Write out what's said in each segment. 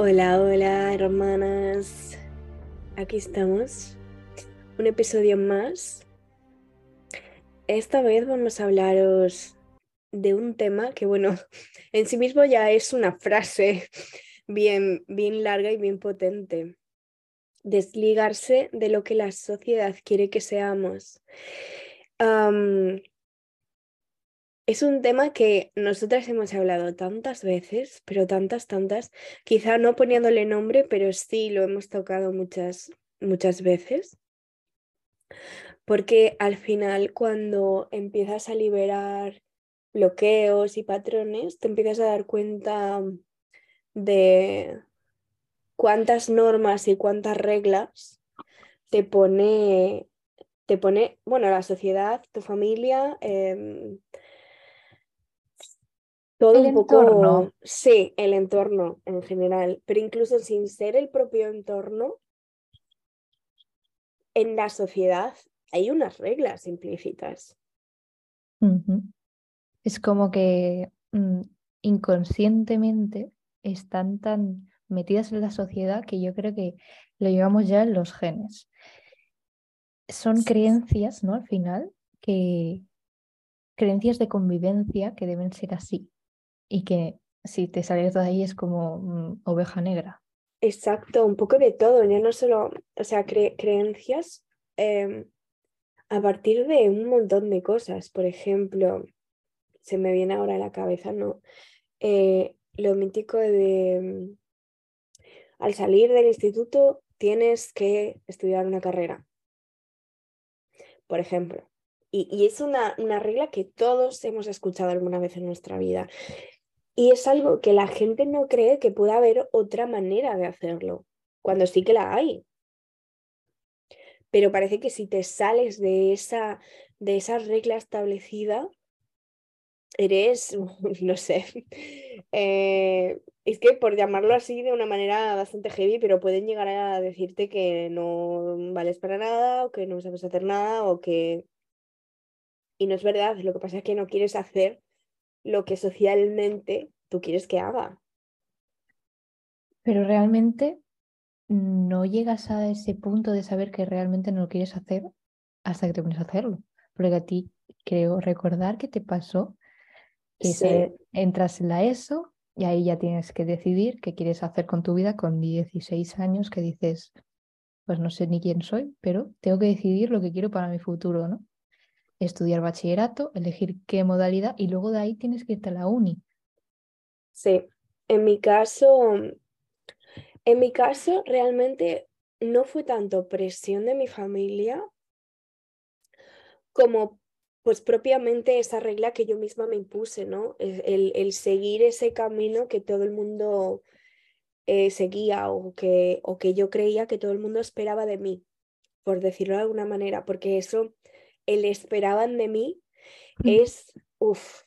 Hola, hola, hermanas. Aquí estamos. Un episodio más. Esta vez vamos a hablaros de un tema que, bueno, en sí mismo ya es una frase bien, bien larga y bien potente. Desligarse de lo que la sociedad quiere que seamos. Es un tema que nosotras hemos hablado tantas veces, pero tantas, tantas, quizá no poniéndole nombre, pero sí lo hemos tocado muchas, muchas veces. Porque al final cuando empiezas a liberar bloqueos y patrones, te empiezas a dar cuenta de cuántas normas y cuántas reglas te pone, te pone, bueno, la sociedad, tu familia, em, todo un poco, sí, el entorno en general, pero incluso sin ser el propio entorno, en la sociedad hay unas reglas implícitas. Es como que mm, inconscientemente están tan metidas en la sociedad que yo creo que lo llevamos ya en los genes. Son creencias, ¿no? Al final, que creencias de convivencia que deben ser así y que si te sales de ahí es como mm, oveja negra. Exacto, un poco de todo, ya no solo, o sea, creencias em, a partir de un montón de cosas. Por ejemplo, se me viene ahora a la cabeza, ¿no? Eh, lo mítico de mm, al salir del instituto tienes que estudiar una carrera, por ejemplo. Y, es una, una regla que todos hemos escuchado alguna vez en nuestra vida. Y es algo que la gente no cree que pueda haber otra manera de hacerlo, cuando sí que la hay. Pero parece que si te sales de esa, de esa regla establecida, eres, no sé, eh, es que por llamarlo así de una manera bastante heavy, pero pueden llegar a decirte que no vales para nada o que no sabes hacer nada o que... Y no es verdad, lo que pasa es que no quieres hacer lo que socialmente tú quieres que haga. Pero realmente no llegas a ese punto de saber que realmente no lo quieres hacer hasta que te pones a hacerlo. Porque a ti creo recordar que te pasó que entras en la ESO y ahí ya tienes que decidir qué quieres hacer con tu vida con 16 años que dices, pues no sé ni quién soy, pero tengo que decidir lo que quiero para mi futuro, ¿no? estudiar bachillerato, elegir qué modalidad y luego de ahí tienes que irte a la uni. Sí, en mi caso, en mi caso realmente no fue tanto presión de mi familia como pues propiamente esa regla que yo misma me impuse, ¿no? El, el seguir ese camino que todo el mundo eh, seguía o que, o que yo creía que todo el mundo esperaba de mí, por decirlo de alguna manera, porque eso el esperaban de mí es, uff,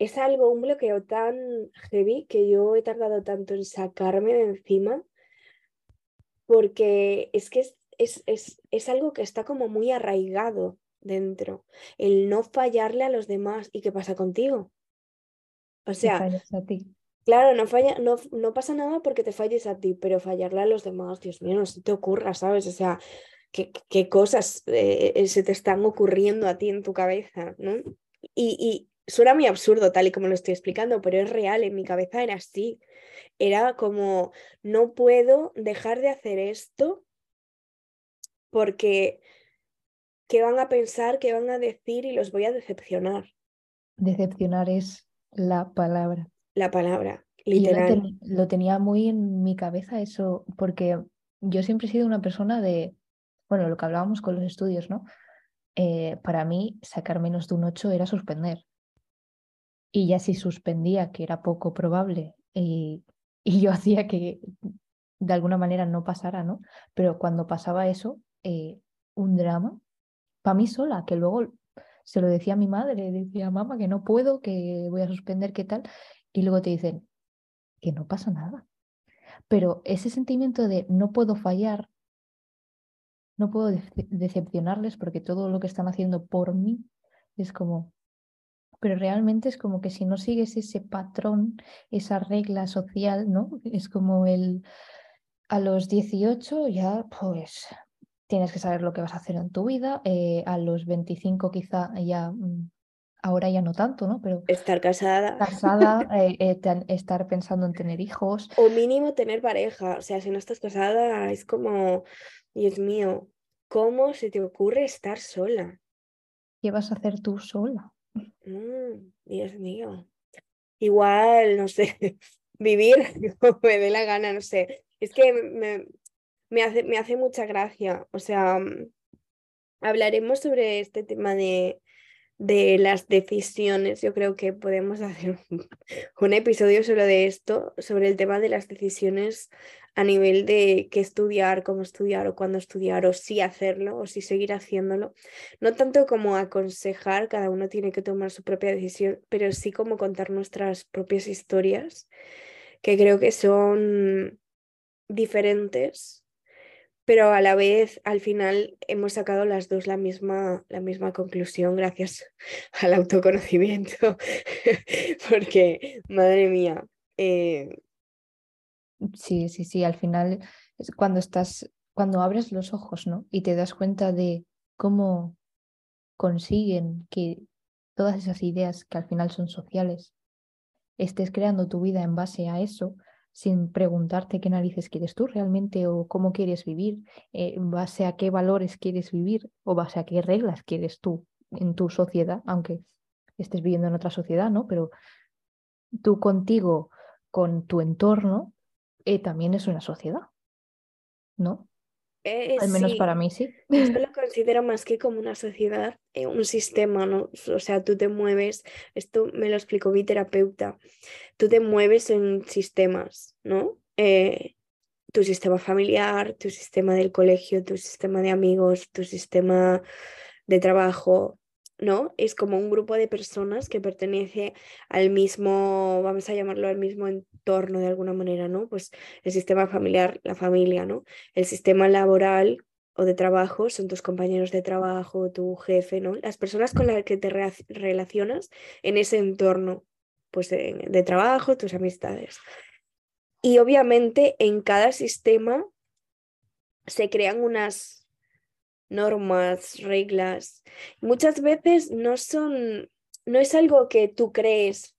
es algo, un bloqueo tan heavy que yo he tardado tanto en sacarme de encima, porque es que es, es, es, algo que está como muy arraigado dentro, el no fallarle a los demás. ¿Y qué pasa contigo? O sea, claro, no, falla, no, no pasa nada porque te falles a ti, pero fallarle a los demás, Dios mío, no se te ocurra, ¿sabes? O sea, qué, cosas eh, eh, se te están ocurriendo a ti en tu cabeza, ¿no? Y, y, suena muy absurdo tal y como lo estoy explicando, pero es real, en mi cabeza era así. Era como, no puedo dejar de hacer esto porque ¿qué van a pensar, qué van a decir y los voy a decepcionar? Decepcionar es la palabra. La palabra, literal. lo tenía muy en mi cabeza eso, porque yo siempre he sido una persona de bueno, lo que hablábamos con los estudios, ¿no? Eh, para mí, sacar menos de un 8 era suspender. Y ya si suspendía, que era poco probable, y, y yo hacía que de alguna manera no pasara, ¿no? Pero cuando pasaba eso, eh, un drama, para mí sola, que luego se lo decía a mi madre, decía, mamá, que no puedo, que voy a suspender, ¿qué tal? Y luego te dicen, que no pasa nada. Pero ese sentimiento de no puedo fallar, no puedo decepcionarles porque todo lo que están haciendo por mí es como, pero realmente es como que si no sigues ese patrón, esa regla social, ¿no? Es como el, a los 18 ya pues tienes que saber lo que vas a hacer en tu vida, eh, a los 25 quizá ya, mm, ahora ya no tanto, ¿no? Pero estar casada. Casada, eh, eh, estar pensando en tener hijos. O mínimo tener pareja, o sea, si no estás casada es como, Dios mío, ¿cómo se te ocurre estar sola? ¿Qué vas a hacer tú sola? Mm, Dios mío. Igual, no sé, vivir como me dé la gana, no sé. Es que me, me hace, me hace mucha gracia. O sea, mm, hablaremos sobre este tema de, de las decisiones. Yo creo que podemos hacer un, episodio solo de esto, sobre el tema de las decisiones a nivel de qué estudiar, cómo estudiar o cuándo estudiar o si hacerlo o si seguir haciéndolo. No tanto como aconsejar, cada uno tiene que tomar su propia decisión, pero sí como contar nuestras propias historias, que creo que son diferentes pero a la vez al final hemos sacado las dos la misma, la misma conclusión gracias al autoconocimiento, porque madre mía. Eh, sí, sí, sí, al final cuando estás, cuando abres los ojos, ¿no? Y te das cuenta de cómo consiguen que todas esas ideas que al final son sociales, estés creando tu vida en base a eso, sin preguntarte qué narices quieres tú realmente o cómo quieres vivir, eh, base a qué valores quieres vivir o base a qué reglas quieres tú en tu sociedad, aunque estés viviendo en otra sociedad, ¿no? Pero tú contigo, con tu entorno, eh, también es una sociedad, ¿no? Eh, Al menos para mí sí. Yo lo considero más que como una sociedad, eh, un sistema, ¿no? O sea, tú te mueves, esto me lo explicó mi terapeuta, tú te mueves en sistemas, ¿no? Eh, tu sistema familiar, tu sistema del colegio, tu sistema de amigos, tu sistema de trabajo, ¿no? Es como un grupo de personas que pertenece al mismo, vamos a llamarlo al mismo entorno de alguna manera, ¿no? Pues el sistema familiar, la familia, ¿no? El sistema laboral o de trabajo son tus compañeros de trabajo, tu jefe, ¿no? Las personas con las que te relacionas en ese entorno, pues de, de trabajo, tus amistades. Y obviamente en cada sistema se crean unas normas, reglas. Muchas veces no son, no es algo que tú crees.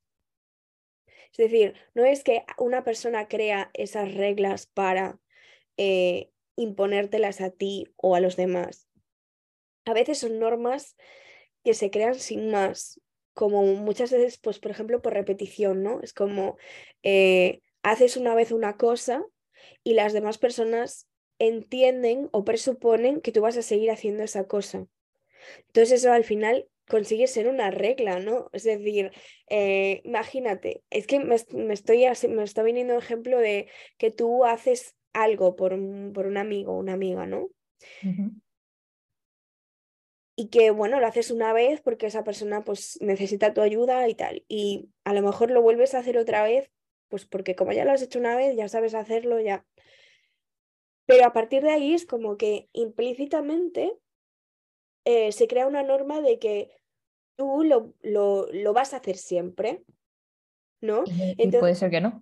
Es decir, no es que una persona crea esas reglas para eh, imponértelas a ti o a los demás. A veces son normas que se crean sin más, como muchas veces, pues por ejemplo, por repetición, ¿no? Es como eh, haces una vez una cosa y las demás personas entienden o presuponen que tú vas a seguir haciendo esa cosa. Entonces eso al final consigue ser una regla, ¿no? Es decir, eh, imagínate, es que me, estoy, me está viniendo un ejemplo de que tú haces algo por un, por un amigo o una amiga, ¿no? Y que, bueno, lo haces una vez porque esa persona pues necesita tu ayuda y tal. Y a lo mejor lo vuelves a hacer otra vez, pues porque como ya lo has hecho una vez, ya sabes hacerlo, ya pero a partir de ahí es como que implícitamente eh, se crea una norma de que tú lo, lo, lo vas a hacer siempre, ¿no? y puede ser que no.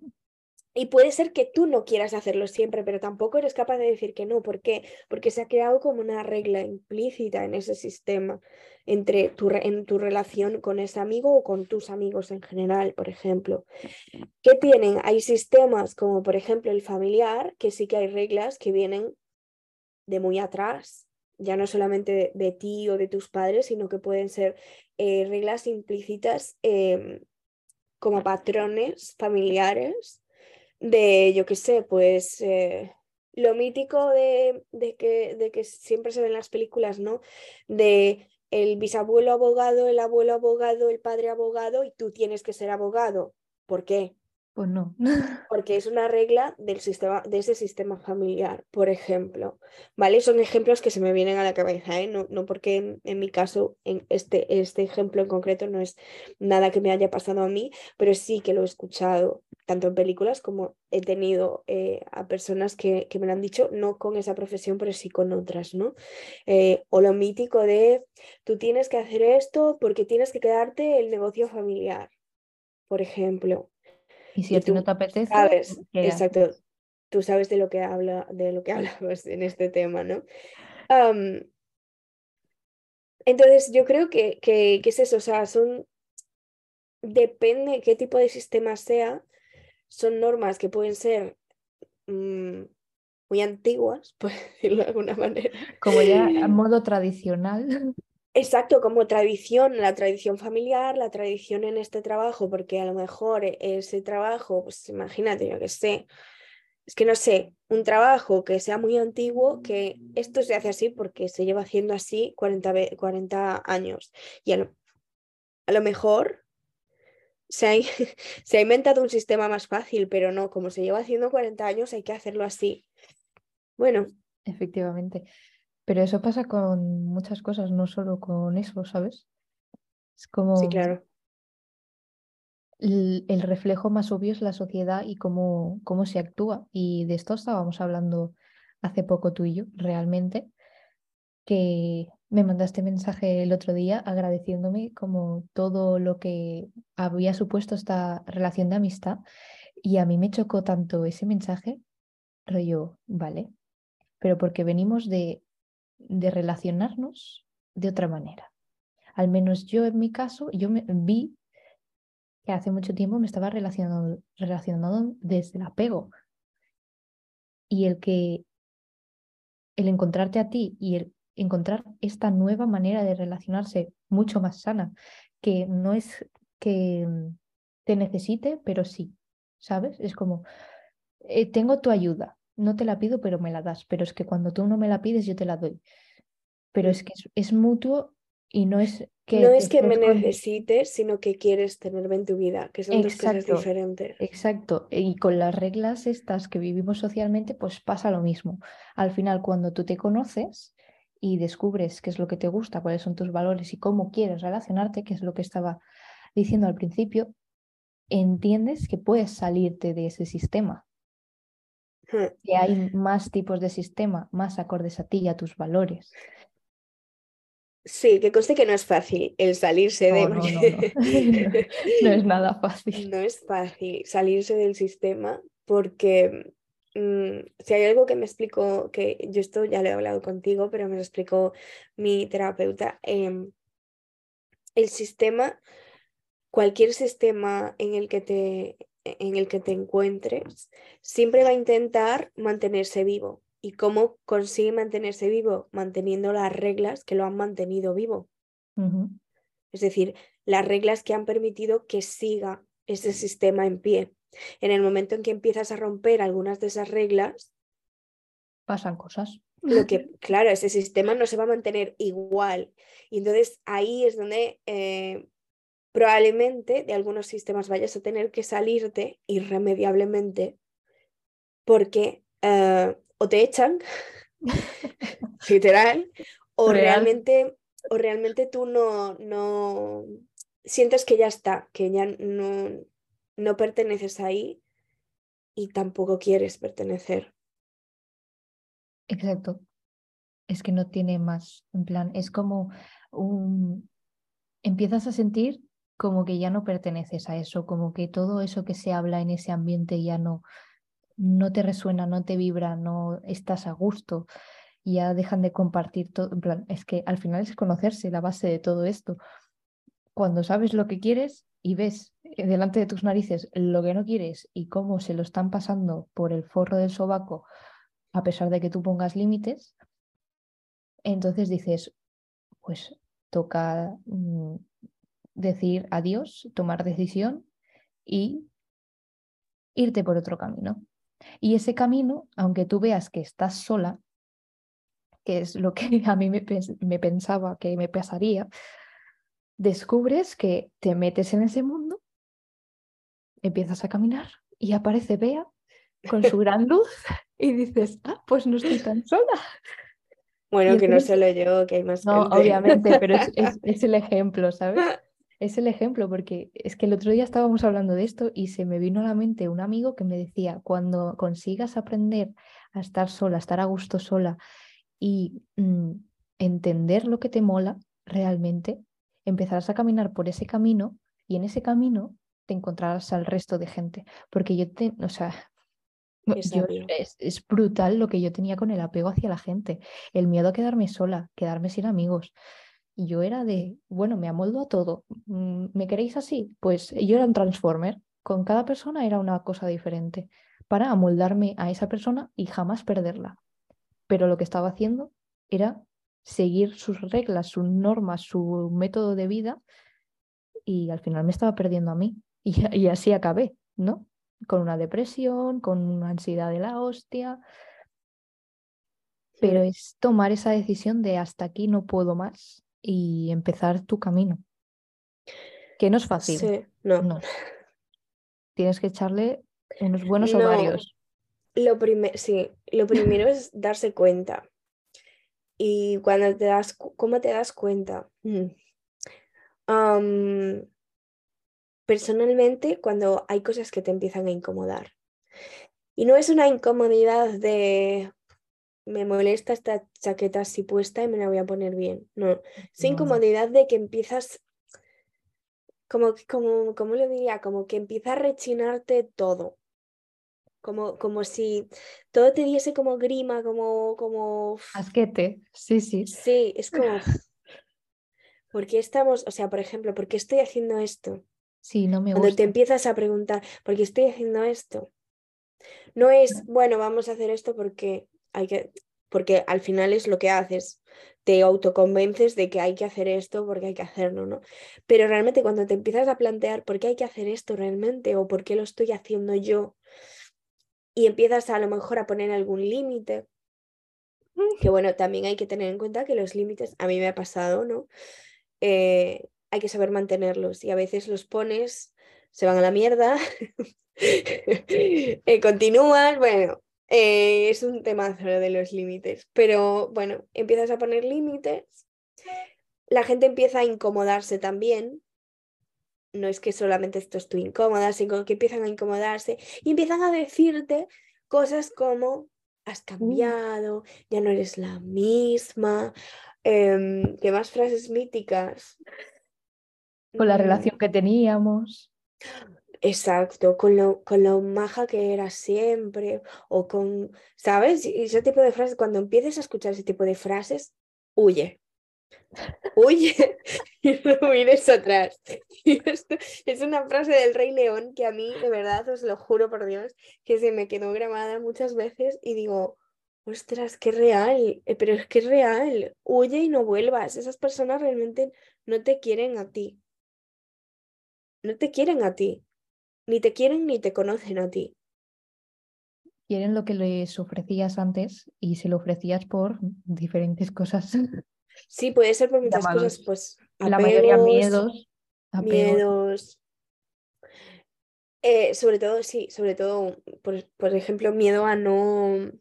Y puede ser que tú no quieras hacerlo siempre, pero tampoco eres capaz de decir que no. ¿Por qué? Porque se ha creado como una regla implícita en ese sistema entre tu, en tu relación con ese amigo o con tus amigos en general, por ejemplo. ¿Qué tienen? Hay sistemas como por ejemplo el familiar, que sí que hay reglas que vienen de muy atrás, ya no solamente de, ti o de tus padres, sino que pueden ser eh, reglas implícitas em, como patrones familiares de, yo qué sé, pues eh, lo mítico de, de, que, de que siempre se ven en las películas, ¿no? De el bisabuelo abogado, el abuelo abogado, el padre abogado y tú tienes que ser abogado. ¿Por qué? Pues no. Porque es una regla del sistema, de ese sistema familiar, por ejemplo. ¿Vale? Son ejemplos que se me vienen a la cabeza, ¿eh? no, no porque en, mi caso, en este, este ejemplo en concreto no es nada que me haya pasado a mí, pero sí que lo he escuchado tanto en películas como he tenido eh, a personas que, me lo han dicho, no con esa profesión, pero sí con otras, ¿no? Eh, o lo mítico de, tú tienes que hacer esto porque tienes que quedarte el negocio familiar, por ejemplo. Y si a ti no te apetece, sabes, exacto, tú sabes de lo que habla, de lo que hablamos en este tema, ¿no? entonces, yo creo que, que, que, es eso, o sea, son, depende qué tipo de sistema sea, son normas que pueden ser mm, muy antiguas, por decirlo de alguna manera. Como ya a modo tradicional. Exacto, como tradición, la tradición familiar, la tradición en este trabajo, porque a lo mejor ese trabajo, pues imagínate, yo que sé, es que no sé, un trabajo que sea muy antiguo, que esto se hace así porque se lleva haciendo así 40, 40 años. Y a lo mejor se ha inventado un sistema más fácil, pero no, como se lleva haciendo 40 años hay que hacerlo así. Bueno. Efectivamente. Pero eso pasa con muchas cosas, no solo con eso, ¿sabes? Es como... Sí, claro. El, reflejo más obvio es la sociedad y cómo, cómo se actúa. Y de esto estábamos hablando hace poco tú y yo, realmente, que me mandaste mensaje el otro día agradeciéndome como todo lo que había supuesto esta relación de amistad y a mí me chocó tanto ese mensaje, rollo, vale, pero porque venimos de, de relacionarnos de otra manera. Al menos yo en mi caso, yo me vi que hace mucho tiempo me estaba relacionando, relacionando desde el apego. Y el que el encontrarte a ti y el encontrar esta nueva manera de relacionarse mucho más sana, que no es que te necesite, pero sí, ¿sabes? Es como, eh, tengo tu ayuda, no te la pido, pero me la das, pero es que cuando tú no me la pides, yo te la doy. Pero es mm. que es, mutuo y no es que... No es que me necesites, sino que quieres tenerme en tu vida, que son dos cosas diferentes. Exacto, y con las reglas estas que vivimos socialmente, pues pasa lo mismo. Al final, cuando tú te conoces, y descubres qué es lo que te gusta, cuáles son tus valores y cómo quieres relacionarte, que es lo que estaba diciendo al principio, entiendes que puedes salirte de ese sistema. Hmm. Que hay más tipos de sistema, más acordes a ti y a tus valores. Sí, que conste que no es fácil el salirse de... No, no, es nada fácil. No es fácil salirse del sistema porque Mm, si hay algo que me explicó, que yo esto ya lo he hablado contigo, pero me lo explicó mi terapeuta, em, el sistema, cualquier sistema en el que te, en el que te encuentres, siempre va a intentar mantenerse vivo. ¿Y cómo consigue mantenerse vivo? Manteniendo las reglas que lo han mantenido vivo. Es decir, las reglas que han permitido que siga ese sistema en pie. En el momento en que empiezas a romper algunas de esas reglas, pasan cosas. Lo que, claro, ese sistema no se va a mantener igual. Y entonces ahí es donde eh, probablemente de algunos sistemas vayas a tener que salirte irremediablemente porque eh, o te echan, literal, o realmente, o realmente tú no, no sientes que ya está, que ya no, no perteneces ahí y tampoco quieres pertenecer. Exacto. Es que no tiene más. En plan, es como un. Empiezas a sentir como que ya no perteneces a eso, como que todo eso que se habla en ese ambiente ya no, no te resuena, no te vibra, no estás a gusto, ya dejan de compartir todo. En plan, es que al final es conocerse la base de todo esto. Cuando sabes lo que quieres y ves eh, delante de tus narices lo que no quieres y cómo se lo están pasando por el forro del sobaco a pesar de que tú pongas límites, entonces dices, pues toca mm, decir adiós, tomar decisión y irte por otro camino. Y ese camino, aunque tú veas que estás sola, que es lo que a mí me, me pensaba que me pasaría, descubres que te metes en ese mundo empiezas a caminar y aparece Bea con su gran luz y dices, ah, pues no estoy tan sola. Bueno, que no solo yo, que hay más No, obviamente, pero es, el ejemplo, ¿sabes? Es el ejemplo, porque es que el otro día estábamos hablando de esto y se me vino a la mente un amigo que me decía, cuando consigas aprender a estar sola, a estar a gusto sola y mm, entender lo que te mola realmente, empezarás a caminar por ese camino y en ese camino te encontrarás al resto de gente. Porque yo, te, o sea, es, es, brutal lo que yo tenía con el apego hacia la gente, el miedo a quedarme sola, quedarme sin amigos. Y yo era de, bueno, me amoldo a todo. Mm, ¿Me queréis así? Pues yo era un transformer. Con cada persona era una cosa diferente para amoldarme a esa persona y jamás perderla. Pero lo que estaba haciendo era seguir sus reglas, sus normas, su método de vida y al final me estaba perdiendo a mí. Y, y así acabé, ¿no? Con una depresión, con una ansiedad de la hostia. Pero es tomar esa decisión de hasta aquí no puedo más y empezar tu camino. Que no es fácil. Sí, no. Tienes que echarle unos buenos ovarios. Lo sí, lo primero es darse cuenta. Y cuando te das, ¿cómo te das cuenta? Mm. personalmente, cuando hay cosas que te empiezan a incomodar. Y no es una incomodidad de me molesta esta chaqueta así puesta y me la voy a poner bien. No, es incomodidad de que empiezas, como, como, ¿cómo lo diría? Como que empieza a rechinarte todo. Como, como si todo te diese como grima, como, como... Asquete, sí, sí. Sí, es como... ¿Por qué estamos, o sea, por ejemplo, ¿por qué estoy haciendo esto? Sí, no me gusta. Cuando te empiezas a preguntar, ¿por qué estoy haciendo esto? No es, bueno, vamos a hacer esto porque hay que, porque al final es lo que haces, te autoconvences de que hay que hacer esto porque hay que hacerlo, ¿no? Pero realmente cuando te empiezas a plantear por qué hay que hacer esto realmente o por qué lo estoy haciendo yo y empiezas a, lo mejor a poner algún límite, que bueno, también hay que tener en cuenta que los límites, a mí me ha pasado, ¿no? Eh, hay que saber mantenerlos y a veces los pones, se van a la mierda, eh, continúan, bueno, eh, es un temazo de los límites, pero bueno, empiezas a poner límites, la gente empieza a incomodarse también. No es que solamente esto estoy incómoda, sino que empiezan a incomodarse y empiezan a decirte cosas como has mm. cambiado, ya no eres la misma, eh, ¿qué más frases míticas? Con la mm. relación que teníamos. Exacto, con lo, con lo maja que era siempre, o con, ¿sabes? Y ese tipo de frases, cuando empieces a escuchar ese tipo de frases, huye. Huye y no mires atrás. es una frase del Rey León que a mí, de verdad, os lo juro por Dios, que se me quedó grabada muchas veces y digo, ostras, qué real, eh, pero es que es real, huye y no vuelvas. Esas personas realmente no te quieren a ti. No te quieren a ti ni te quieren ni te conocen a ti. Quieren lo que les ofrecías antes y se lo ofrecías por diferentes cosas. Sí, puede ser por muchas cosas, pues. la mayoría miedos. Miedos. Eh, sobre todo, sí, sobre todo, por, por ejemplo, miedo a no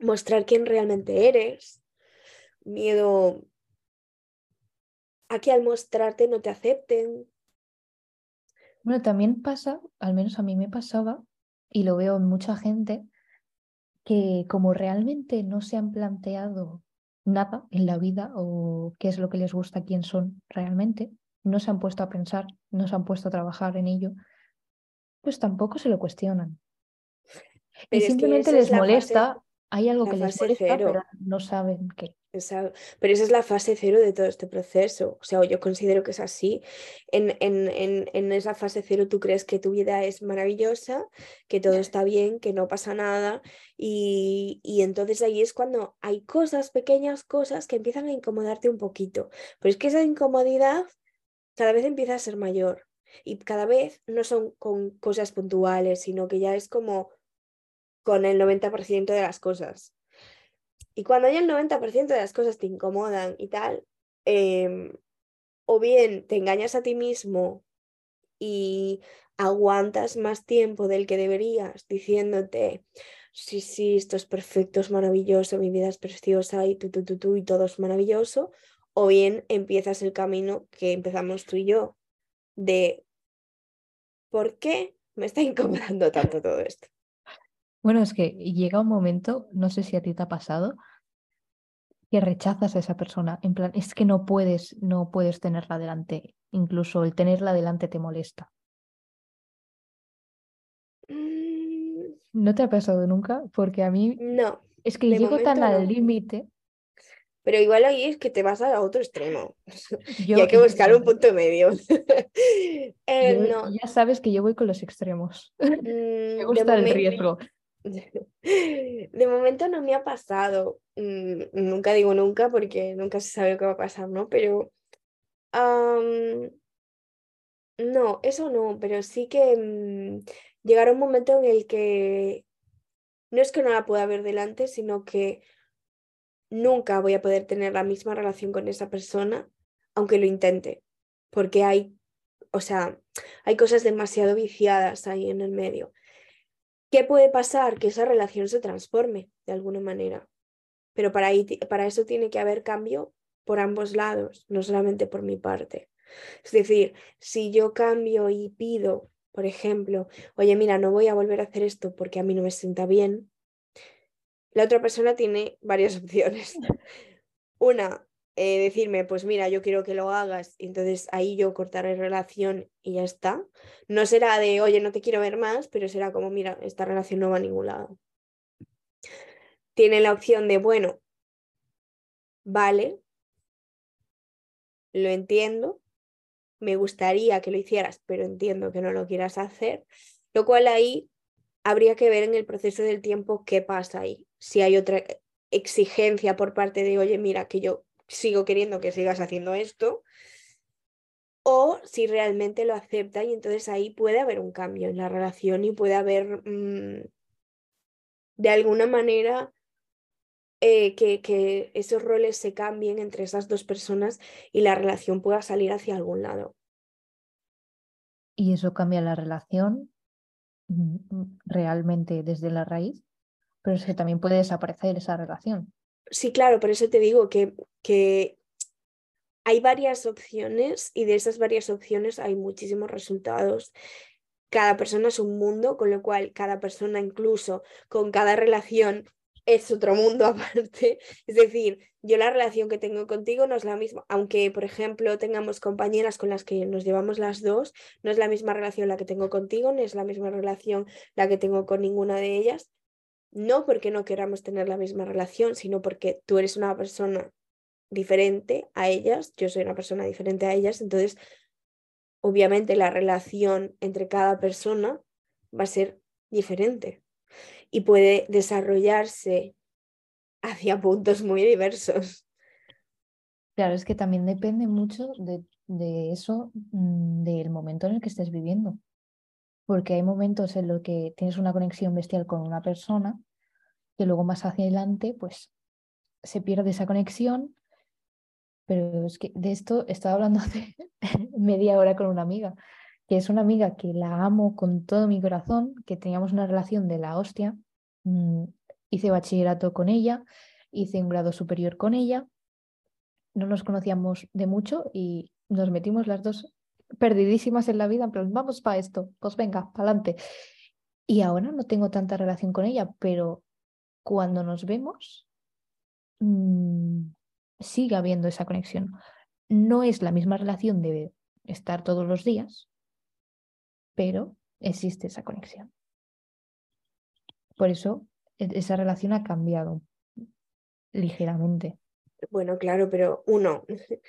mostrar quién realmente eres. Miedo a que al mostrarte no te acepten. Bueno, también pasa, al menos a mí me pasaba, y lo veo en mucha gente, que como realmente no se han planteado nada en la vida o qué es lo que les gusta, quién son realmente, no se han puesto a pensar, no se han puesto a trabajar en ello, pues tampoco se lo cuestionan. y simplemente les molesta, hay algo que les molesta, pero no saben qué. Pero esa es la fase cero de todo este proceso. O sea, yo considero que es así. En, en, en, esa fase cero tú crees que tu vida es maravillosa, que todo está bien, que no pasa nada. Y, y entonces ahí es cuando hay cosas, pequeñas cosas que empiezan a incomodarte un poquito. Pero es que esa incomodidad cada vez empieza a ser mayor. Y cada vez no son con cosas puntuales, sino que ya es como con el 90% de las cosas. Y cuando ya el 90% de las cosas te incomodan y tal, em, o bien te engañas a ti mismo y aguantas más tiempo del que deberías diciéndote, sí, sí, esto es perfecto, es maravilloso, mi vida es preciosa y tú, tú, tú, tú, y todo es maravilloso, o bien empiezas el camino que empezamos tú y yo de ¿por qué me está incomodando tanto todo esto? Bueno, es que llega un momento, no sé si a ti te ha pasado, que rechazas a esa persona. En plan, es que no puedes, no puedes tenerla delante. Incluso el tenerla delante te molesta. Mm, ¿No te ha pasado nunca? Porque a mí no, es que llego tan al no. límite. pero igual ahí es que te vas a otro extremo y hay que buscar un punto medio. Eh, yo- no, Ya sabes que yo voy con los extremos. mm, Me de gusta el riesgo. De momento no me ha pasado. Mm, Nunca digo nunca porque nunca se sabe lo que va a pasar, ¿no? Pero no, eso no, pero sí que mm, llegará un momento en el que no es que no la pueda ver delante, sino que nunca voy a poder tener la misma relación con esa persona, aunque lo intente, porque hay, o sea, hay cosas demasiado viciadas ahí en el medio. ¿Qué puede pasar? Que esa relación se transforme de alguna manera, pero para, ahí para eso tiene que haber cambio por ambos lados, no solamente por mi parte. Es decir, si yo cambio y pido, por ejemplo, oye, mira, no voy a volver a hacer esto porque a mí no me sienta bien, la otra persona tiene varias opciones. Una, eh, decirme, pues mira, yo quiero que lo hagas, entonces ahí yo cortaré relación y ya está. No será de, oye, no te quiero ver más, pero será como, mira, esta relación no va a ningún lado. Tiene la opción de, bueno, vale, lo entiendo, me gustaría que lo hicieras, pero entiendo que no lo quieras hacer, lo cual ahí habría que ver en el proceso del tiempo qué pasa ahí. Si hay otra exigencia por parte de, oye, mira, que yo sigo queriendo que sigas haciendo esto, o si realmente lo acepta y entonces ahí puede haber un cambio en la relación y puede haber, mm, de alguna manera, eh, que, que esos roles se cambien entre esas dos personas y la relación pueda salir hacia algún lado. Y eso cambia la relación mm, mm, realmente desde la raíz, pero es que también puede desaparecer esa relación. Sí, claro, por eso te digo que, que hay varias opciones y de esas varias opciones hay muchísimos resultados. Cada persona es un mundo, con lo cual cada persona incluso con cada relación es otro mundo aparte. Es decir, yo la relación que tengo contigo no es la misma, aunque por ejemplo tengamos compañeras con las que nos llevamos las dos, no es la misma relación la que tengo contigo, ni es la misma relación la que tengo con ninguna de ellas. No porque no queramos tener la misma relación, sino porque tú eres una persona diferente a ellas, yo soy una persona diferente a ellas, entonces obviamente la relación entre cada persona va a ser diferente y puede desarrollarse hacia puntos muy diversos. Claro, es que también depende mucho de, de eso, mm, del momento en el que estés viviendo. Porque hay momentos en los que tienes una conexión bestial con una persona que luego más hacia adelante, pues se pierde esa conexión. Pero es que de esto estaba hablando hace media hora con una amiga, que es una amiga que la amo con todo mi corazón, que teníamos una relación de la hostia. Mm, hice bachillerato con ella, hice un grado superior con ella, no nos conocíamos de mucho y nos metimos las dos perdidísimas en la vida, en plan, vamos para esto, pues venga, para adelante. Y ahora no tengo tanta relación con ella, pero cuando nos vemos, mm, sigue habiendo esa conexión. No es la misma relación de estar todos los días, pero existe esa conexión. Por eso e- esa relación ha cambiado ligeramente. Bueno, claro, pero uno,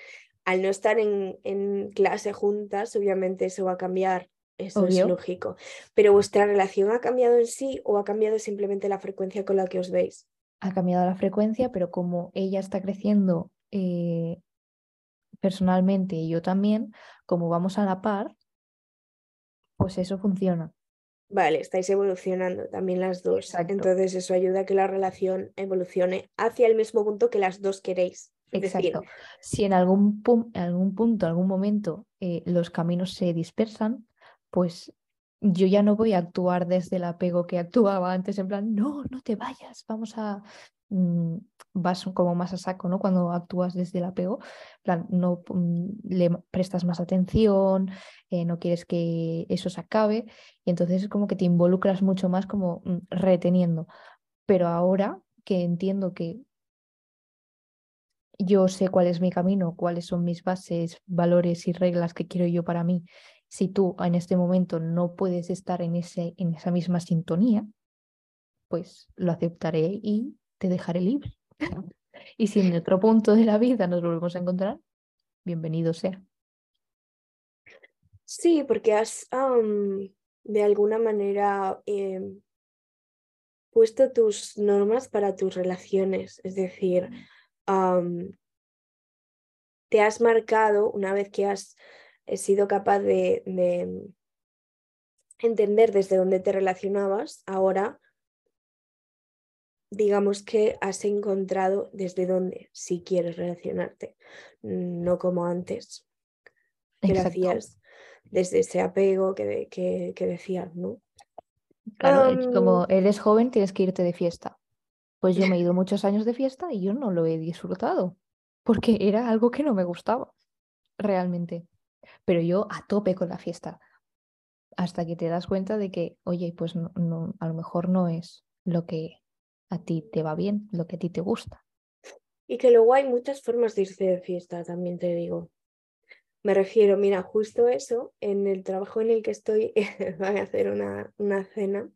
al no estar en, en clase juntas, obviamente eso va a cambiar, eso es lógico. Pero vuestra relación ha cambiado en sí o ha cambiado simplemente la frecuencia con la que os veis. Ha cambiado la frecuencia, pero como ella está creciendo eh, personalmente y yo también, como vamos a la par, pues eso funciona. Vale, estáis evolucionando también las dos. Exacto. Entonces eso ayuda a que la relación evolucione hacia el mismo punto que las dos queréis. Decir, Exacto. Si en algún, pun- en algún punto, algún momento, eh, los caminos se dispersan, pues yo ya no voy a actuar desde el apego que actuaba antes, en plan, no, no te vayas, vamos a... mm, vas como más a saco, ¿no? Cuando actúas desde el apego, plan, no mm, le prestas más atención, eh, no quieres que eso se acabe, y entonces es como que te involucras mucho más como mm, reteniendo. Pero ahora que entiendo que yo sé cuál es mi camino, cuáles son mis bases, valores y reglas que quiero yo para mí, si tú en este momento no puedes estar en, ese, en esa misma sintonía, pues lo aceptaré y te dejaré libre. y si en otro punto de la vida nos volvemos a encontrar, bienvenido sea. Sí, porque has de alguna manera em, puesto tus normas para tus relaciones, es decir, te has marcado una vez que has eh, sido capaz de, de entender desde dónde te relacionabas, ahora digamos que has encontrado desde dónde si quieres relacionarte, no como antes, Gracias desde ese apego que, que, que decías, ¿no? Claro, es como eres joven, tienes que irte de fiesta. Pues yo me he ido muchos años de fiesta y yo no lo he disfrutado, porque era algo que no me gustaba, realmente. Pero yo a tope con la fiesta, hasta que te das cuenta de que, oye, pues no, a lo mejor no es lo que a ti te va bien, lo que a ti te gusta. Y que luego hay muchas formas de irse de fiesta, también te digo. Me refiero, mira, justo eso, en el trabajo en el que estoy van a hacer una, una cena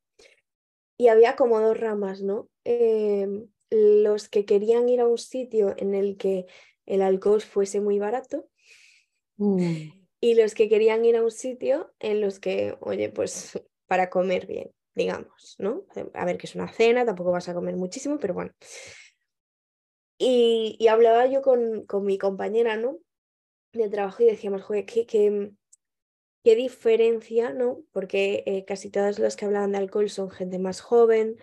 y había como dos ramas, ¿no? Em, los que querían ir a un sitio en el que el alcohol fuese muy barato mm. y los que querían ir a un sitio en los que, oye, pues para comer bien digamos, ¿no? A ver, que es una cena, tampoco vas a comer muchísimo, pero bueno. Y, hablaba yo con, con, mi compañera, ¿no? De trabajo y decíamos, joder, qué, qué, diferencia, ¿no? Porque eh, casi todos los que hablaban de alcohol son gente más joven,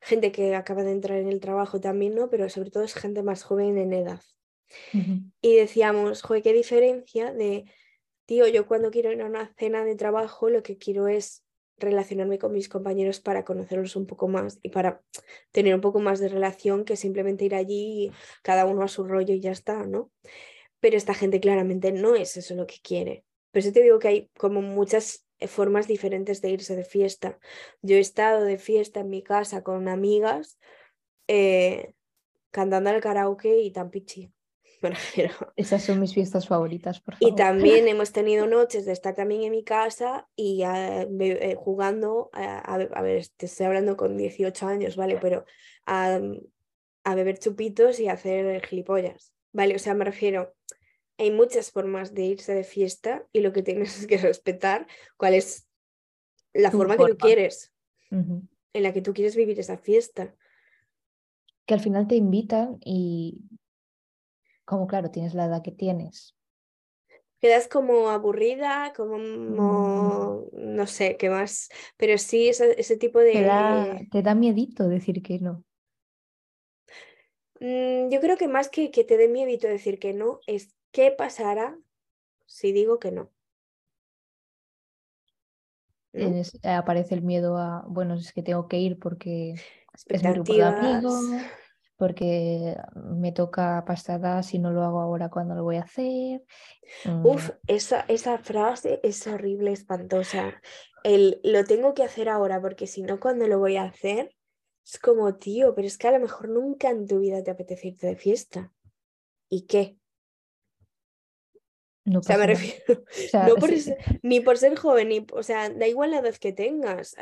gente que acaba de entrar en el trabajo también, ¿no? Pero sobre todo es gente más joven en edad. Y decíamos, joder, qué diferencia de, tío, yo cuando quiero ir a una cena de trabajo, lo que quiero es relacionarme con mis compañeros para conocerlos un poco más y para tener un poco más de relación que simplemente ir allí cada uno a su rollo y ya está, ¿no? Pero esta gente claramente no es eso lo que quiere. Por eso te digo que hay como muchas formas diferentes de irse de fiesta. Yo he estado de fiesta en mi casa con amigas eh, cantando al karaoke y tan pichi. Esas son mis fiestas favoritas, por favor. Y también hemos tenido noches de estar también en mi casa y eh, jugando, a, ver, te estoy hablando con 18 años, ¿vale? Pero a, a beber chupitos y a hacer gilipollas, ¿vale? O sea, me refiero, hay muchas formas de irse de fiesta y lo que tienes es que respetar cuál es la forma, que tú quieres, en la que tú quieres vivir esa fiesta. Que al final te invitan y como claro, tienes la edad que tienes. Quedas como aburrida, como, mm. no sé, qué más, pero sí ese, tipo de... Te da, te da miedito decir que no. Mm, yo creo que más que que te dé miedito decir que no, es qué pasará si digo que no. aparece el miedo a, bueno, es que tengo que ir porque es mi grupo de amigos, porque me toca pasada si no lo hago ahora, cuando lo voy a hacer? Uf, mm. esa, esa frase es horrible, espantosa. El lo tengo que hacer ahora porque si no, cuando lo voy a hacer? Es como, tío, pero es que a lo mejor nunca en tu vida te apetece irte de fiesta. ¿Y qué? No o sea, me refiero, no por ni por ser joven, ni, o sea, da igual la edad que tengas.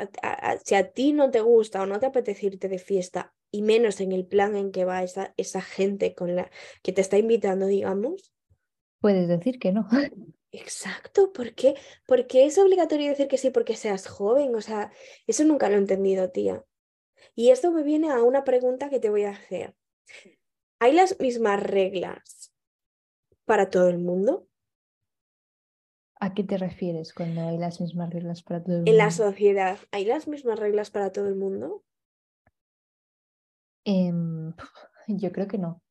si a ti no te gusta o no te apetece irte de fiesta, y menos en el plan en que va esa, esa gente con la que te está invitando, digamos. Puedes decir que no. Exacto, ¿por qué? Porque es obligatorio decir que sí porque seas joven, o sea, eso nunca lo he entendido, tía. Y esto me viene a una pregunta que te voy a hacer. ¿Hay las mismas reglas para todo el mundo? ¿A qué te refieres cuando hay las mismas reglas para todo el mundo? En la sociedad, ¿hay las mismas reglas para todo el mundo? Em, yo creo que no.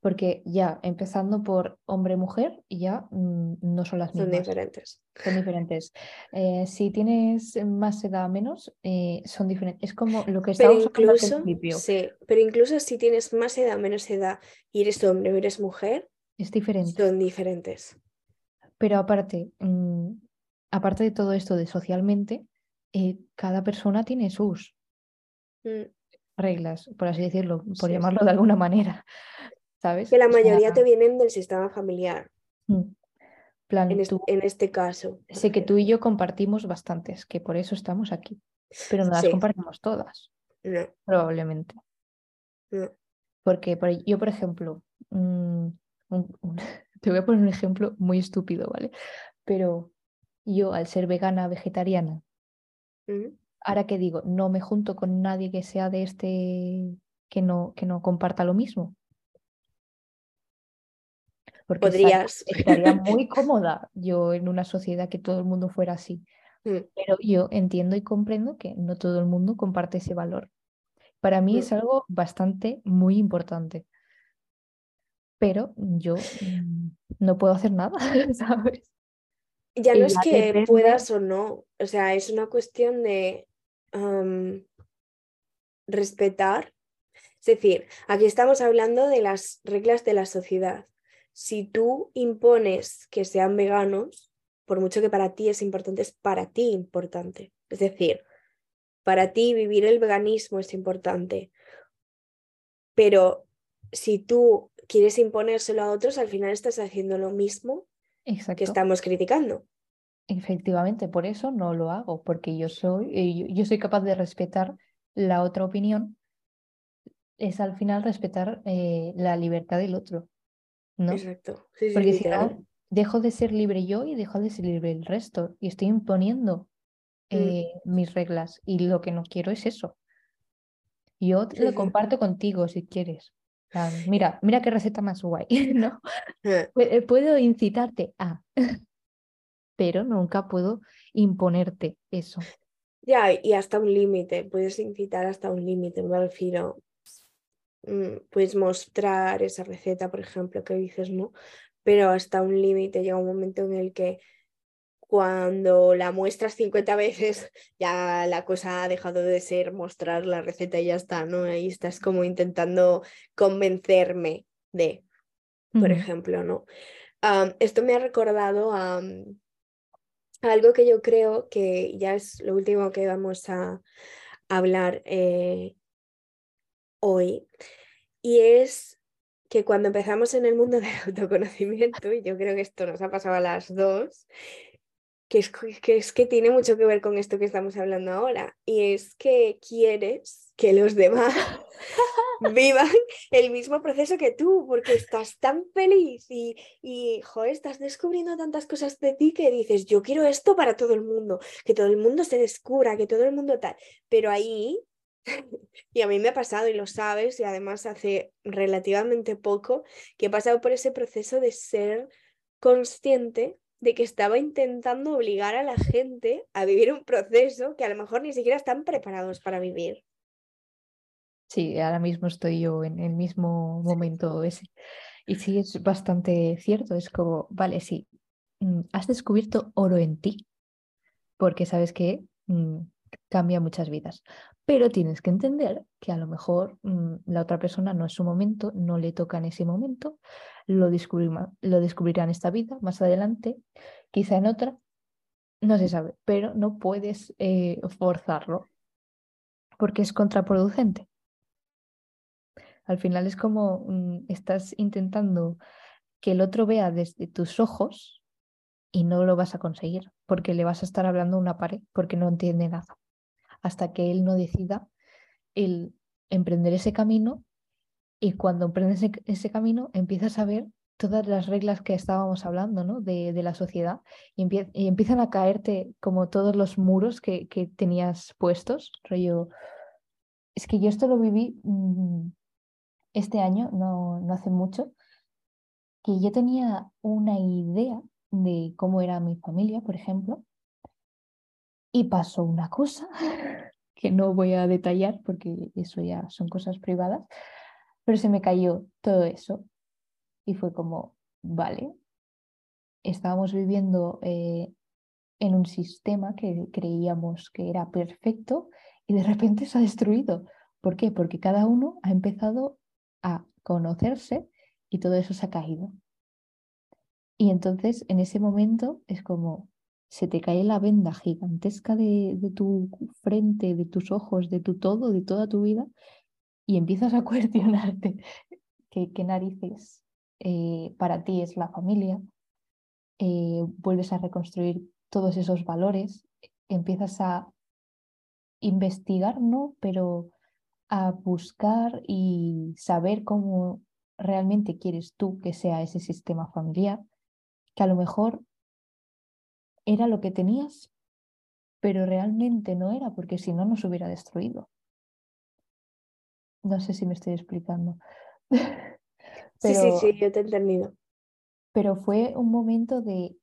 Porque ya empezando por hombre-mujer, ya mm, no son las mismas. Son diferentes. Son diferentes. Eh, si tienes más edad menos, eh, son diferentes. Es como lo que estábamos hablando al principio. sí, pero incluso si tienes más edad o menos edad y eres hombre o eres mujer, Es diferente. son diferentes. Pero aparte, mm, aparte de todo esto de socialmente, eh, cada persona tiene sus Mm, reglas, por así decirlo, por Sí. llamarlo de alguna manera. ¿Sabes? Que la O sea, mayoría te vienen del sistema familiar, mm, plan, en, es- tú- en este caso. sé que tú y yo compartimos bastantes, que por eso estamos aquí, pero no las Sí. compartimos todas, No, probablemente. no. Porque por- yo, por ejemplo, mm, un- un- te voy a poner un ejemplo muy estúpido, ¿vale? Pero yo, al ser vegana, vegetariana, Ujú. Ahora que digo, no me junto con nadie que sea de este, que no, que no comparta lo mismo. Porque estaría- Podrías. estaría muy cómoda yo en una sociedad que todo el mundo fuera así. Mm, Pero yo entiendo y comprendo que no todo el mundo comparte ese valor. Para mí es Mm. algo bastante muy importante. Pero yo mm, no puedo hacer nada, ¿sabes? Ya no es ya que puedas o no, o sea, es una cuestión de respetar. Es decir, aquí estamos hablando de las reglas de la sociedad. Si tú impones que sean veganos, por mucho que para ti es importante, es para ti importante. Es decir, para ti vivir el veganismo es importante. Pero si tú quieres imponérselo a otros, al final estás haciendo lo mismo que estamos criticando. Efectivamente, por eso no lo hago, porque yo soy, eh, yo, soy capaz de respetar la otra opinión. Es al final respetar eh, la libertad del otro, ¿no? Exacto. Sí, sí, Porque si literal. no, dejo de ser libre yo y dejo de ser libre el resto. Y estoy imponiendo Mm. eh, mis reglas. Y lo que no quiero es eso. Yo te Sí, lo sí. comparto contigo si quieres. Mira, mira qué receta más guay, ¿no? Eh, Puedo incitarte a, pero nunca puedo imponerte eso. Ya, y hasta un límite, puedes incitar hasta un límite, me refiero. mm, Puedes mostrar esa receta, por ejemplo, que dices, ¿no? Pero hasta un límite llega un momento en el que cuando la muestras 50 veces, ya la cosa ha dejado de ser mostrar la receta y ya está, ¿no? Ahí estás como intentando convencerme de, por ejemplo, ¿no? Esto me ha recordado a mm, algo que yo creo que ya es lo último que vamos a hablar eh, hoy, y es que cuando empezamos en el mundo del autoconocimiento, y yo creo que esto nos ha pasado a las dos, que es que, es que tiene mucho que ver con esto que estamos hablando ahora, y es que quieres que los demás vivan el mismo proceso que tú, porque estás tan feliz y, y joder, estás descubriendo tantas cosas de ti que dices, yo quiero esto para todo el mundo, que todo el mundo se descubra, que todo el mundo tal, pero ahí, y a mí me ha pasado y lo sabes, y además hace relativamente poco que he pasado por ese proceso de ser consciente de que estaba intentando obligar a la gente a vivir un proceso que a lo mejor ni siquiera están preparados para vivir. Sí, ahora mismo estoy yo en el mismo momento ese. Y sí, es bastante cierto. Es como, vale, sí, mm, has descubierto oro en ti, porque sabes que mm, cambia muchas vidas. Pero tienes que entender que a lo mejor mm, la otra persona no es su momento, no le toca en ese momento, lo lo descubrirá en esta vida, más adelante, quizá en otra, no se sabe, pero no puedes eh, forzarlo porque es contraproducente. Al final es como mm, estás intentando que el otro vea desde tus ojos y no lo vas a conseguir porque le vas a estar hablando a una pared porque no entiende nada. Hasta que él no decida el emprender ese camino y cuando emprendes ese, camino empiezas a ver todas las reglas que estábamos hablando ¿no? de, de la sociedad y, empie- y empiezan a caerte como todos los muros que, que tenías puestos. Rollo, es que yo esto lo viví mm, este año, no, no hace mucho, que yo tenía una idea de cómo era mi familia, por ejemplo, y pasó una cosa que no voy a detallar porque eso ya son cosas privadas, pero se me cayó todo eso y fue como, vale, estábamos viviendo eh, en un sistema que creíamos que era perfecto y de repente se ha destruido. ¿Por qué? Porque cada uno ha empezado a conocerse y todo eso se ha caído. Y entonces en ese momento es como se te cae la venda gigantesca de, tu frente, de tus ojos, de tu todo, de toda tu vida y empiezas a cuestionarte qué, narices eh, para ti es la familia, eh, vuelves a reconstruir todos esos valores, empiezas a investigar, ¿no? Pero a buscar y saber cómo realmente quieres tú que sea ese sistema familiar, que a lo mejor era lo que tenías, pero realmente no era, porque si no nos hubiera destruido. No sé si me estoy explicando. sí, sí, sí, yo te he entendido. Pero fue un momento de,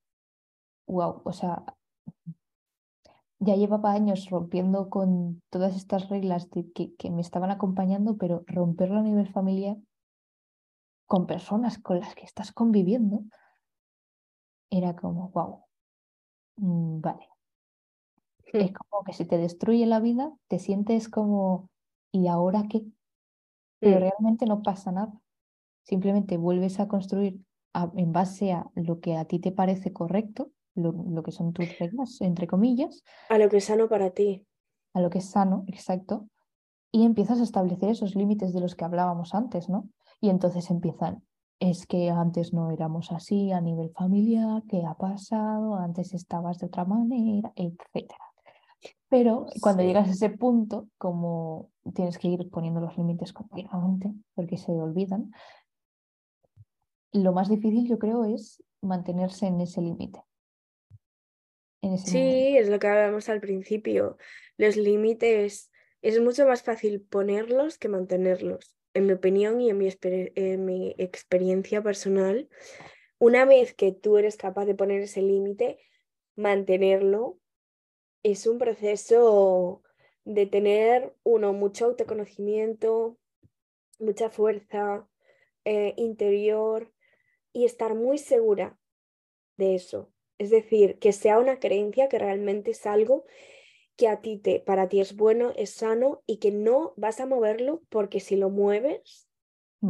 wow, o sea, ya llevaba años rompiendo con todas estas reglas que, que, me estaban acompañando, pero romperlo a nivel familiar con personas con las que estás conviviendo era como, wow, mm, vale. Es hmm. como que si te destruye la vida, te sientes como, ¿y ahora qué? Pero hmm. realmente no pasa nada. Simplemente vuelves a construir en base a lo que a ti te parece correcto lo, que son tus reglas, entre comillas. A lo que es sano para ti. A lo que es sano, exacto. Y empiezas a establecer esos límites de los que hablábamos antes, ¿no? Y entonces empiezan, es que antes no éramos así a nivel familiar, ¿qué ha pasado? Antes estabas de otra manera, etcétera. Pero cuando llegas a ese punto, como tienes que ir poniendo los límites continuamente, porque se olvidan, lo más difícil yo creo es mantenerse en ese límite sí, es lo que hablábamos al principio. Los límites es mucho más fácil ponerlos que mantenerlos, en mi opinión y en mi, en mi experiencia personal. Una vez que tú eres capaz de poner ese límite, mantenerlo es un proceso de tener, uno, mucho autoconocimiento, mucha fuerza eh, interior y estar muy segura de eso. Es decir, que sea una creencia que realmente es algo que a ti te, para ti es bueno, es sano y que no vas a moverlo porque si lo mueves,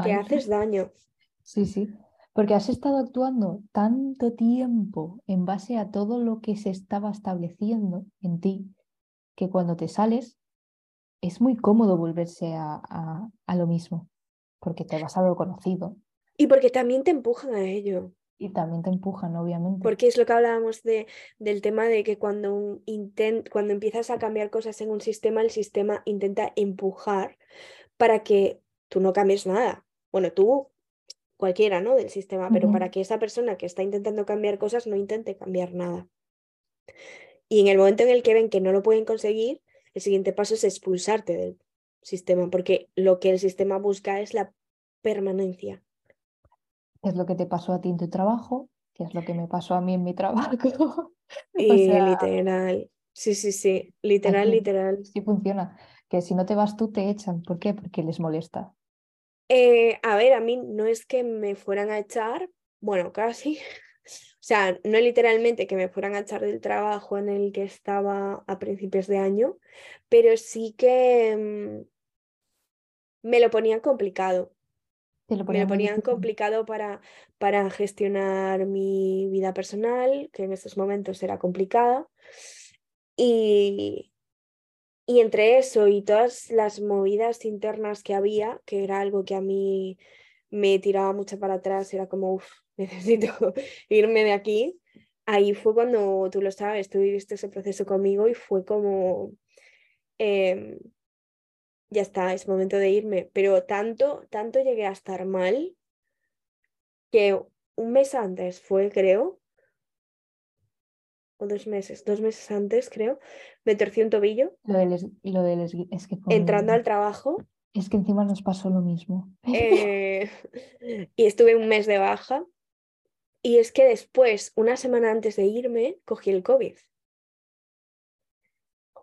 te haces daño. Sí, sí, porque has estado actuando tanto tiempo en base a todo lo que se estaba estableciendo en ti, que cuando te sales es muy cómodo volverse a, a, a lo mismo, porque te vas a lo conocido. Y porque también te empujan a ello. Y también te empujan, obviamente. Porque es lo que hablábamos de, del tema de que cuando, intent, cuando empiezas a cambiar cosas en un sistema, el sistema intenta empujar para que tú no cambies nada. Bueno, tú, cualquiera, ¿no? Del sistema, pero para que esa persona que está intentando cambiar cosas no intente cambiar nada. Y en el momento en el que ven que no lo pueden conseguir, el siguiente paso es expulsarte del sistema, porque lo que el sistema busca es la permanencia qué es lo que te pasó a ti en tu trabajo, qué es lo que me pasó a mí en mi trabajo. y literal, sí, sí, sí, literal, literal. Sí funciona, que si no te vas tú te echan, ¿por qué? Porque les molesta. Eh, a ver, a mí no es que me fueran a echar, bueno, casi. O sea, no literalmente que me fueran a echar del trabajo en el que estaba a principios de año, pero sí que mm, me lo ponían complicado me lo ponían complicado para, para gestionar mi vida personal, que en estos momentos era complicada. Y, y entre eso y todas las movidas internas que había, que era algo que a mí me tiraba mucho para atrás, era como, uff, necesito irme de aquí. Ahí fue cuando tú lo sabes, tú viviste ese proceso conmigo y fue como, em, ya está, es momento de irme. Pero tanto, tanto llegué a estar mal que un mes antes fue, creo, o dos meses, dos meses antes, creo, me torcí un tobillo. Lo del, lo es que entrando al trabajo. Es que encima nos pasó lo mismo. Eh, y estuve un mes de baja. Y es que después, una semana antes de irme, cogí el COVID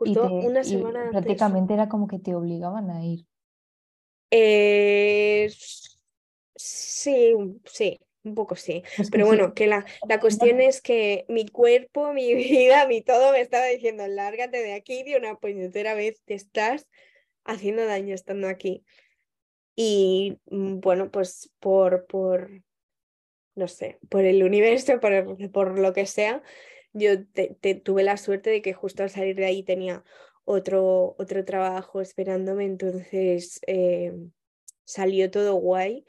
una semana Prácticamente era como que te obligaban a ir. Eh, sí, sí, un poco sí. Pero bueno, que la, la cuestión es que mi cuerpo, mi vida, mi todo me estaba diciendo, lárgate de aquí de una puñetera vez, te estás haciendo daño estando aquí. Y mm, bueno, pues por, por, no sé, por el universo, por, por lo que sea, yo te, tuve la suerte de que justo al salir de ahí tenía otro, otro trabajo esperándome, entonces eh, salió todo guay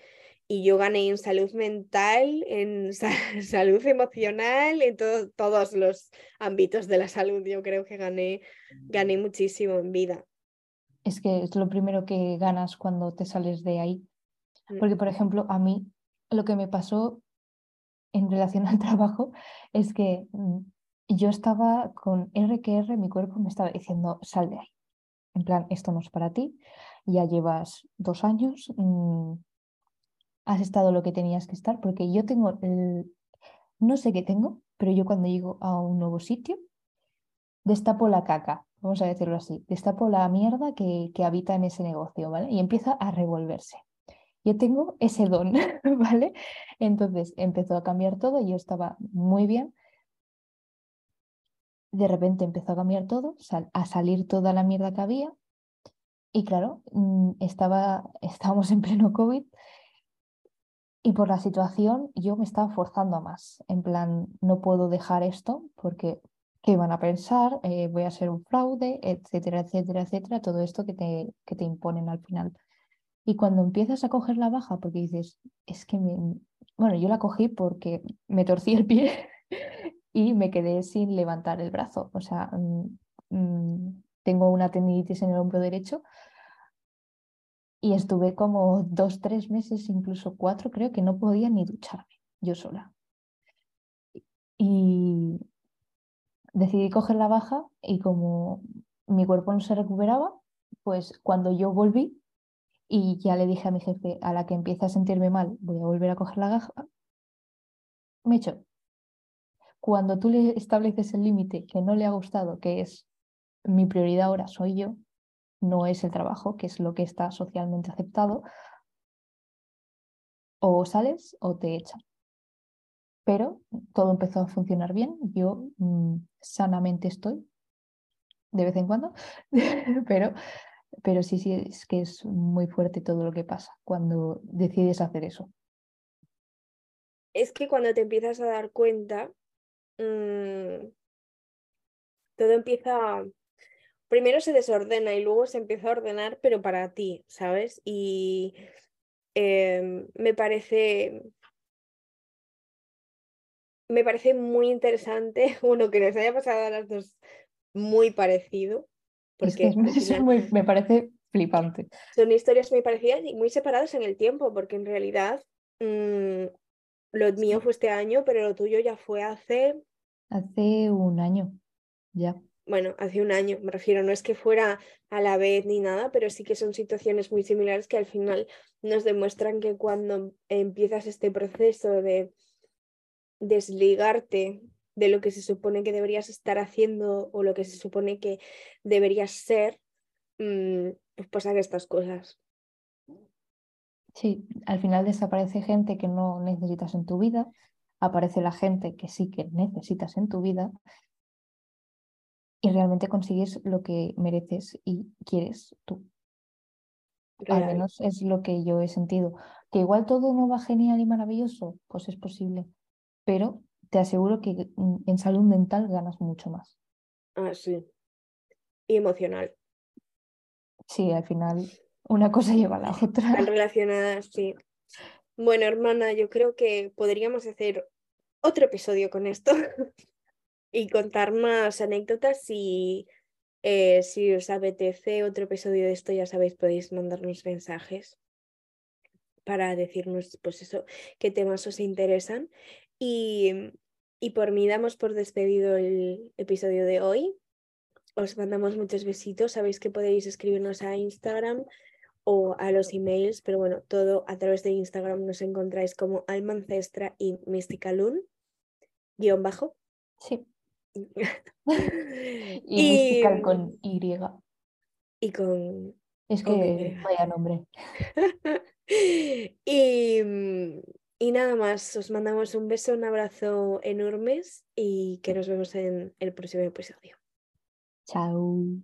y yo gané en salud mental, en salud emocional, en todos los ámbitos de la salud. Yo creo que gané, gané muchísimo en vida. Es que es lo primero que ganas cuando te sales de ahí. Mm. Porque, por ejemplo, a mí lo que me pasó en relación al trabajo es que mm, yo estaba con R que R, mi cuerpo me estaba diciendo, sal de ahí. En plan, esto no es para ti, ya llevas dos años, mm, has estado lo que tenías que estar, porque yo tengo, no sé qué tengo, pero yo cuando llego a un nuevo sitio, destapo la caca, vamos a decirlo así, destapo la mierda que, que habita en ese negocio, ¿vale? Y empieza a revolverse yo tengo ese don, ¿vale? Entonces empezó a cambiar todo, yo estaba muy bien. De repente empezó a cambiar todo, a salir toda la mierda que había. Y claro, mm, estaba, estábamos en pleno COVID y por la situación yo me estaba forzando a más. En plan, no puedo dejar esto porque ¿qué van a pensar? Eh, voy a ser un fraude, etcétera, etcétera, etcétera. Todo esto que te, que te imponen al final. Y cuando empiezas a coger la baja, porque dices, es que me... Bueno, yo la cogí porque me torcí el pie y me quedé sin levantar el brazo. O sea, mm, mm, tengo una tendinitis en el hombro derecho y estuve como dos, tres meses, incluso cuatro, creo que no podía ni ducharme yo sola. Y decidí coger la baja y como mi cuerpo no se recuperaba, pues cuando yo volví y ya le dije a mi jefe, a la que empiece a sentirme mal, voy a volver a coger la gaja, me echó. Cuando tú le estableces el límite que no le ha gustado, que es mi prioridad ahora soy yo, no es el trabajo, que es lo que está socialmente aceptado, o sales o te echan. Pero todo empezó a funcionar bien, yo mm, sanamente estoy, de vez en cuando, pero pero sí, sí, es que es muy fuerte todo lo que pasa cuando decides hacer eso. Es que cuando te empiezas a dar cuenta, mm, todo empieza, primero se desordena y luego se empieza a ordenar, pero para ti, ¿sabes? Y em, me parece... Me parece muy interesante, uno, que nos haya pasado a las dos muy parecido, porque me parece flipante. Son historias muy parecidas y muy separadas en el tiempo, porque en realidad mm, lo mío fue este año, pero lo tuyo ya fue hace... Hace un año, ya. Bueno, hace un año, me refiero, no es que fuera a la vez ni nada, pero sí que son situaciones muy similares que al final nos demuestran que cuando empiezas este proceso de desligarte de lo que se supone que deberías estar haciendo o lo que se supone que deberías ser, mm, pues pasan estas cosas. Sí, al final desaparece gente que no necesitas en tu vida, aparece la gente que sí que necesitas en tu vida y realmente consigues lo que mereces y quieres tú. Al menos es lo que yo he sentido. Que igual todo no va genial y maravilloso, pues es posible, pero te aseguro que en salud mental ganas mucho más. Ah, sí. Y emocional. Sí, al final una cosa lleva a la otra. Están relacionadas, sí. Bueno, hermana, yo creo que podríamos hacer otro episodio con esto y contar más anécdotas y eh, si os apetece otro episodio de esto, ya sabéis, podéis mandarnos mensajes para decirnos, pues eso, qué temas os interesan. Y, y por mí damos por despedido el episodio de hoy. Os mandamos muchos besitos. Sabéis que podéis escribirnos a Instagram o a los emails, pero bueno, todo a través de Instagram nos encontráis como Almancestra y Mysticalun, guion bajo. Sí. y, con Y. Y con... Es que vaya nombre. y, Y nada más, os mandamos un beso, un abrazo enormes y que nos vemos en el próximo episodio. Chao.